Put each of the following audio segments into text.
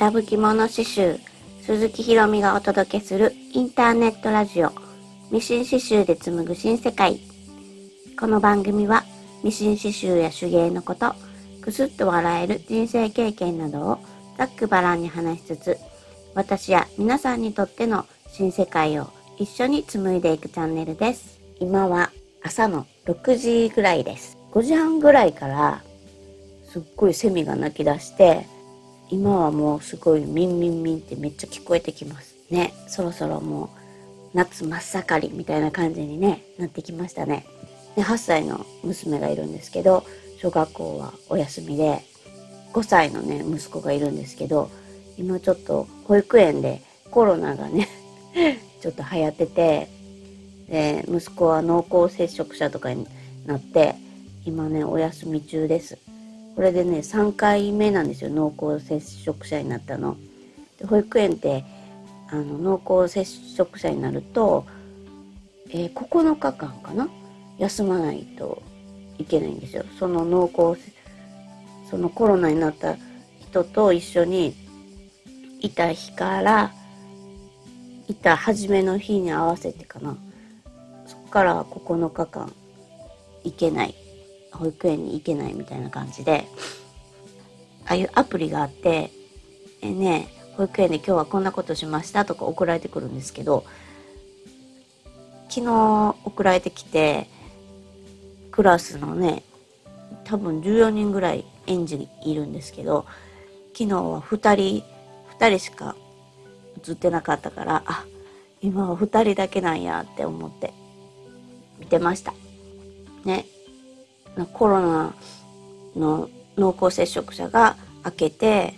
ラブ着物刺繍鈴木ひろみがお届けするインターネットラジオミシン刺繍で紡ぐ新世界。この番組はミシン刺繍や手芸のことくすっと笑える人生経験などをざっくばらんに話しつつ私や皆さんにとっての新世界を一緒に紡いでいくチャンネルです。今は朝の6時ぐらいです。5時半ぐらいからすっごいセミが鳴き出して今はもうすごいミンミンミンってめっちゃ聞こえてきますね。そろそろもう夏真っ盛りみたいな感じにねなってきましたね。で8歳の娘がいるんですけど小学校はお休みで5歳のね息子がいるんですけど今ちょっと保育園でコロナがね ちょっと流行っててで息子は濃厚接触者とかになって今ねお休み中です。これでね3回目なんですよ濃厚接触者になったの。で保育園ってあの濃厚接触者になると、えー、9日間かな？休まないといけないんですよ。その濃厚そのコロナになった人と一緒にいた日からいた初めの日に合わせてかなそこから9日間行けない保育園に行けないみたいな感じでああいうアプリがあってえね保育園で今日はこんなことしましたとか送られてくるんですけど昨日送られてきてクラスのね多分14人ぐらい園児いるんですけど昨日は2人2人しか映ってなかったからあ今は2人だけなんやって思って見てました。ね。コロナの濃厚接触者が明けて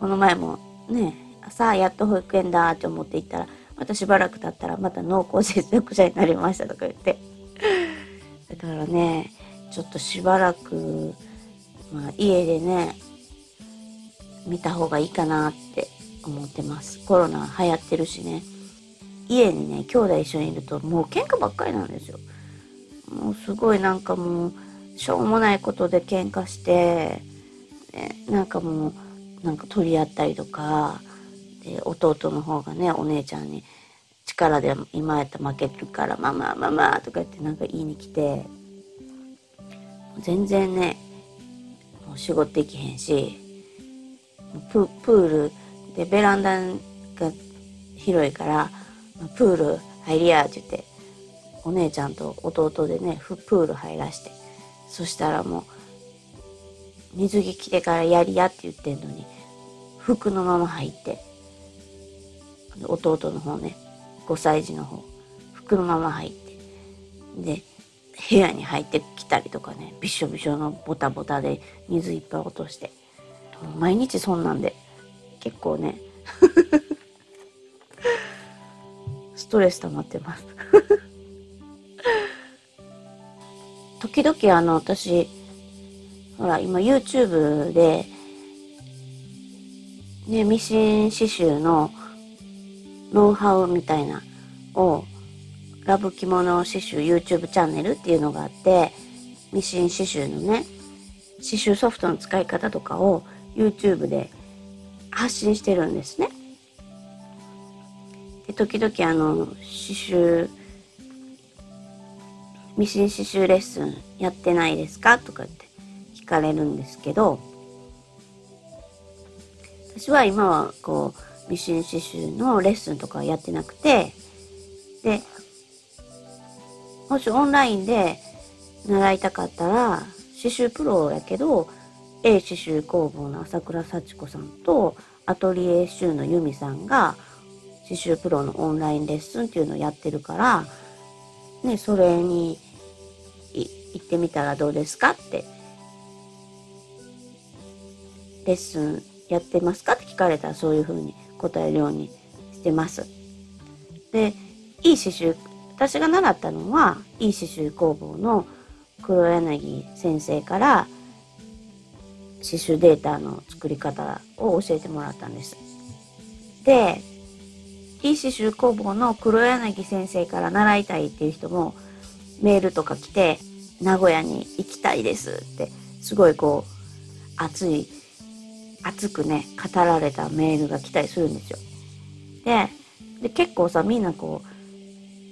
この前もねさあやっと保育園だって思って行ったらまたしばらく経ったらまた濃厚接触者になりましたとか言って。だからねちょっとしばらく、まあ、家でね見た方がいいかなって思ってます。コロナ流行ってるしね。家にね兄弟一緒にいるともう喧嘩ばっかりなんですよ。もうすごいなんかもうしょうもないことで喧嘩して、ね、なんかもうなんか取り合ったりとかで弟の方がねお姉ちゃんに力で今やったら負けるから「ママママ」とか言ってなんか言いに来て全然ねもう仕事できへんしプールでベランダが広いから「プール入りや」って言ってお姉ちゃんと弟でねプール入らして。そしたらもう水着着てからやりやって言ってんのに服のまま入って弟の方ね5歳児の方服のまま入ってで部屋に入ってきたりとかねびしょびしょのボタボタで水いっぱい落として毎日そんなんで結構ね ストレス溜まってます。時々あの私ほら今 YouTube でねミシン刺繍のノウハウみたいなをラブ着物刺繍 YouTube チャンネルっていうのがあってミシン刺繍のね刺繍ソフトの使い方とかを YouTube で発信してるんですね。で時々あの刺繍ミシン刺繍レッスンやってないですか？とかって聞かれるんですけど私は今はこうミシン刺繍のレッスンとかやってなくてでもしオンラインで習いたかったら刺繍プロやけど A 刺繍工房の朝倉幸子さんとアトリエシューの由美さんが刺繍プロのオンラインレッスンっていうのをやってるからね、それに行ってみたらどうですかってレッスンやってますかって聞かれたらそういうふうに答えるようにしてます。で、いい刺繍、私が習ったのは、いい刺繍工房の黒柳先生から刺繍データの作り方を教えてもらったんです。で、いい刺繍工房の黒柳先生から習いたいっていう人もメールとか来て、名古屋に行きたいですって、すごいこう、熱い熱くね語られたメールが来たりするんですよ。でで結構さみんなこ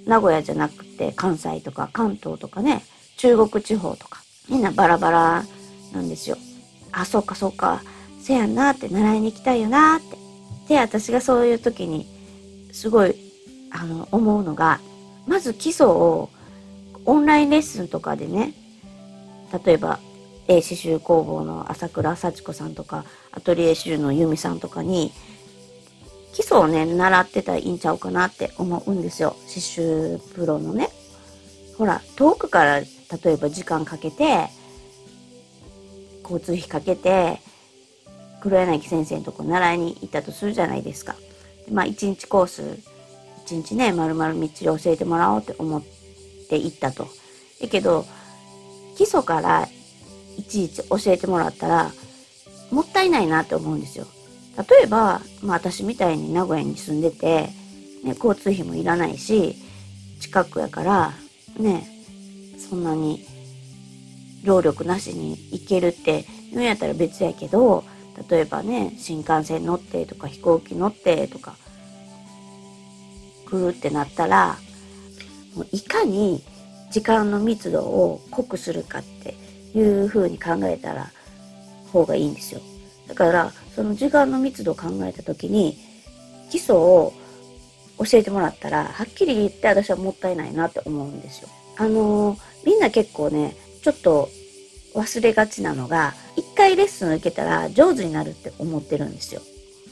う名古屋じゃなくて関西とか関東とかね中国地方とかみんなバラバラなんですよ。あそうかそうかせやんなって習いに行きたいよなって。で私がそういう時にすごいあの思うのがまず基礎をオンラインレッスンとかでね例えばえ刺繍工房の朝倉幸子さんとかアトリエ刺繍の由美さんとかに基礎をね習ってたらいいんちゃうかなって思うんですよ刺繍プロのね。ほら遠くから例えば時間かけて交通費かけて黒柳先生のとこ習いに行ったとするじゃないですか。まあ一日コース一日ね丸々みっちり教えてもらおうって思って行ったと。だけど基礎からいちいち教えてもらったらもったいないなって思うんですよ。例えば、まあ私みたいに名古屋に住んでて、ね、交通費もいらないし、近くやから、ね、そんなに労力なしに行けるって言うんやったら別やけど、例えばね、新幹線乗ってとか飛行機乗ってとか、来るってなったら、もういかに時間の密度を濃くするかっていう風に考えたら方がいいんですよ。だからその時間の密度を考えた時に基礎を教えてもらったらはっきり言って私はもったいないなって思うんですよ。あのー、みんな結構ねちょっと忘れがちなのが一回レッスン受けたら上手になるって思ってるんですよ。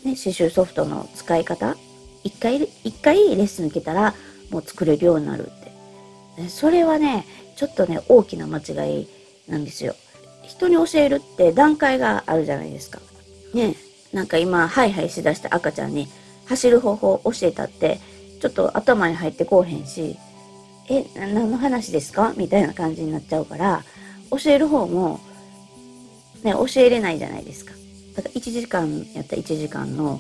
ね、刺繍ソフトの使い方？一回一回レッスン受けたらもう作れるようになるって。それはねちょっとね大きな間違いなんですよ。人に教えるって段階があるじゃないですか。ねなんか今ハイハイしだした赤ちゃんに走る方法を教えたってちょっと頭に入ってこうへんしえ何の話ですか？みたいな感じになっちゃうから教える方もね教えれないじゃないですか。だから1時間やったら1時間の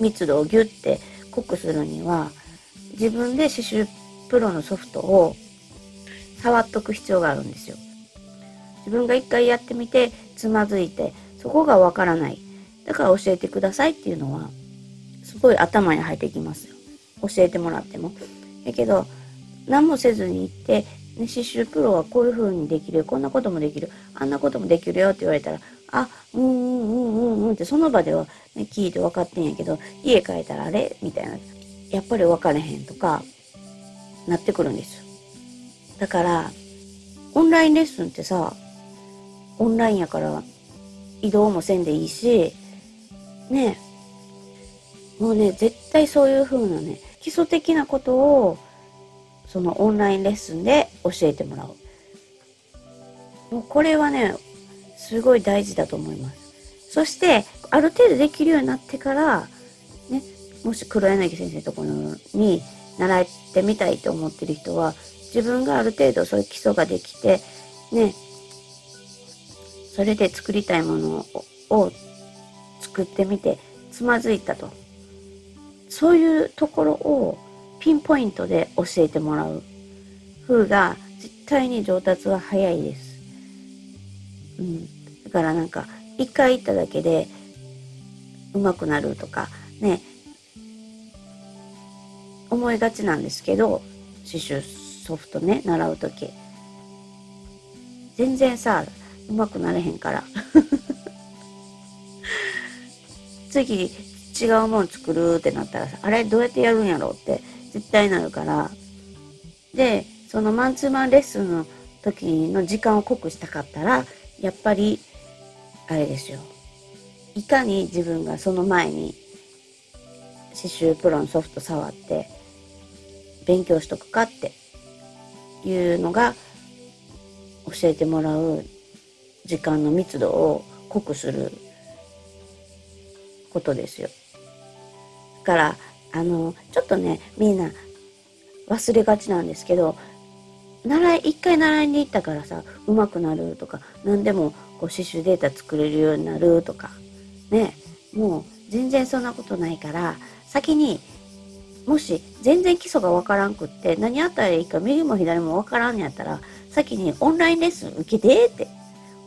密度をギュッて濃くするには自分で刺繍プロのソフトを触っとく必要があるんですよ。自分が一回やってみてつまずいてそこがわからないだから教えてくださいっていうのはすごい頭に入ってきますよ教えてもらってもやけど何もせずに行ってね、刺繍プロはこういう風にできるよこんなこともできるあんなこともできるよって言われたらあうんうんうんうんうんってその場では、ね、聞いて分かってんやけど家帰ったらあれみたいなやっぱり分かれへんとかなってくるんですよ。だからオンラインレッスンってさオンラインやから移動もせんでいいし、ねもうね、絶対そういう風なね、基礎的なことを、そのオンラインレッスンで教えてもらう。もうこれはね、すごい大事だと思います。そして、ある程度できるようになってから、ね、もし黒柳先生のところに習ってみたいと思ってる人は、自分がある程度そういう基礎ができて、ね、それで作りたいものを作ってみてつまずいたとそういうところをピンポイントで教えてもらう風が絶対に上達は早いです。うん、だからなんか一回行っただけで上手くなるとかね。思いがちなんですけど刺繍ソフトね習う時。全然さうまくなれへんから。次違うもん作るってなったらさあれどうやってやるんやろうって絶対なるから。でそのマンツーマンレッスンの時の時間を濃くしたかったらやっぱりあれですよいかに自分がその前に刺繍プロのソフト触って勉強しとくかっていうのが教えてもらう時間の密度を濃くすることですよ。だからあのちょっとねみんな忘れがちなんですけど習い一回習いに行ったからさ上手くなるとか何でもこう刺繍データ作れるようになるとかねもう全然そんなことないから先にもし全然基礎がわからんくって何やったらいいか右も左もわからんやったら先にオンラインレッスン受けてって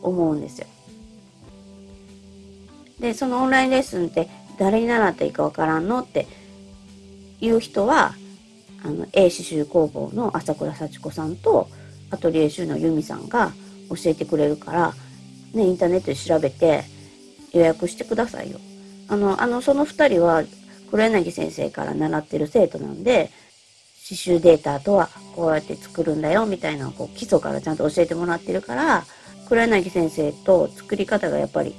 思うんですよ。で、そのオンラインレッスンって誰に習ったらいいかわからんのっていう人は、あの、A 刺繍工房の朝倉幸子さんと、アトリエ州の由美さんが教えてくれるから、ね、インターネットで調べて予約してくださいよ。あの、あの、その二人は黒柳先生から習ってる生徒なんで、刺繍データとはこうやって作るんだよみたいなこう基礎からちゃんと教えてもらってるから黒柳先生と作り方がやっぱり、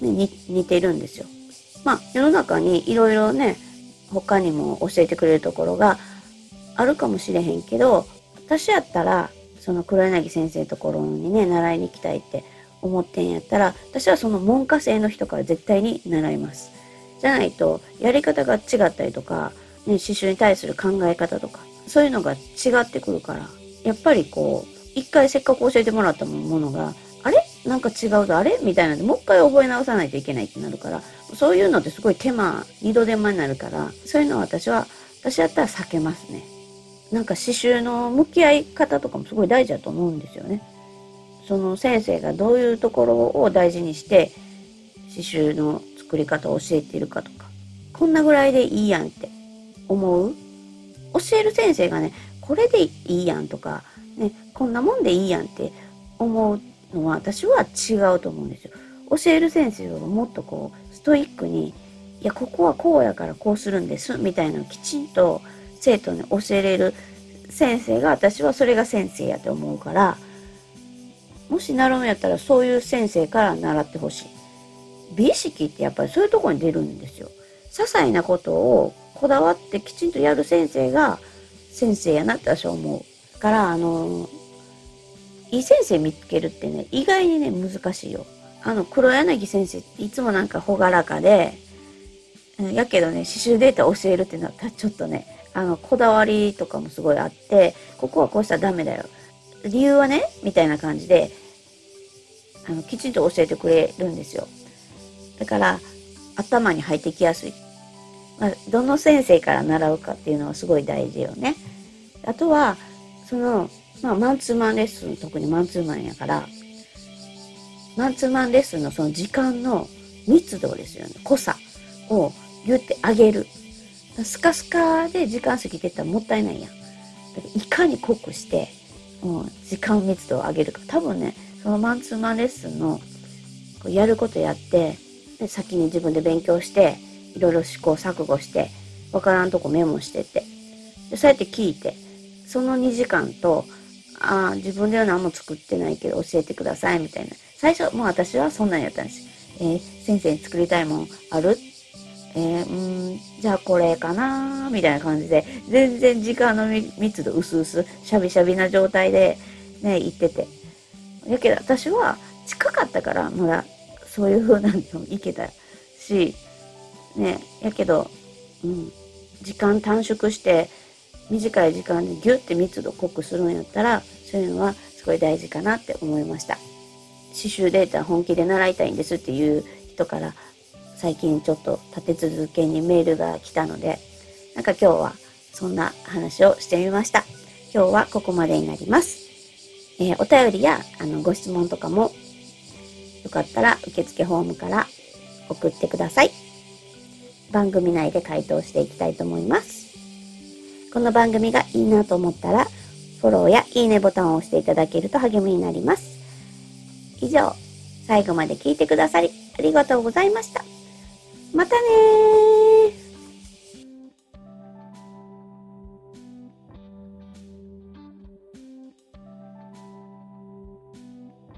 ね、似てるんですよ。まあ世の中にいろいろね他にも教えてくれるところがあるかもしれへんけど私やったらその黒柳先生のところにね習いに行きたいって思ってんやったら私はその文科生の人から絶対に習います。じゃないとやり方が違ったりとかね、刺繍に対する考え方とか、そういうのが違ってくるから、やっぱりこう、一回せっかく教えてもらったものが、あれ？なんか違うぞ、あれ？みたいなんで、もう一回覚え直さないといけないってなるから、そういうのってすごい手間、二度手間になるから、そういうのは私は、私やったら避けますね。なんか刺繍の向き合い方とかもすごい大事だと思うんですよね。その先生がどういうところを大事にして刺繍の作り方を教えているかとか、こんなぐらいでいいやんって思う？教える先生がね、これでいいやんとか、ね、こんなもんでいいやんって思うのは私は違うと思うんですよ。教える先生はもっとこう、ストイックに、いや、ここはこうやからこうするんです、みたいなのをきちんと生徒に教えれる先生が私はそれが先生やと思うから、もし習うんやったらそういう先生から習ってほしい。美意識ってやっぱりそういうとこに出るんですよ。些細なことをこだわってきちんとやる先生が先生やなって私は思う。から、あの、いい先生見つけるってね、意外にね、難しいよ。あの、黒柳先生っていつもなんか朗らかで、やけどね、刺繍データ教えるってなったらちょっとね、あの、こだわりとかもすごいあって、ここはこうしたらダメだよ。理由はね、みたいな感じで、あの、きちんと教えてくれるんですよ。だから、頭に入ってきやすい。まあ、どの先生から習うかっていうのはすごい大事よね。あとは、その、まあ、マンツーマンレッスン、特にマンツーマンやから、マンツーマンレッスンのその時間の密度ですよね。濃さを言ってあげる。スカスカで時間過ぎてったらもったいないやん。かいかに濃くして、うん、時間密度を上げるか。多分ね、そのマンツーマンレッスンのこうやることやって、で先に自分で勉強して、いろいろ試行錯誤して、わからんとこメモしてて。で、そうやって聞いて、その2時間と、ああ、自分では何も作ってないけど教えてください、みたいな。最初、もう私はそんなんやったんです。えー、先生に作りたいもんある？えー、うん、じゃあこれかなみたいな感じで、全然時間の密度薄々、しゃびしゃびな状態でね、行ってて。だけど私は近かったから、まだそういう風なの行けたし、ね、やけど、うん、時間短縮して、短い時間でギュッて密度濃くするんやったら、そういうのはすごい大事かなって思いました。刺繍データ本気で習いたいんですっていう人から最近ちょっと立て続けにメールが来たので、なんか今日はそんな話をしてみました。今日はここまでになります。えー、お便りやあのご質問とかもよかったら受付フォームから送ってください。番組内で回答していきたいと思います。この番組がいいなと思ったら、フォローやいいねボタンを押していただけると励みになります。以上、最後まで聞いてくださりありがとうございました。またね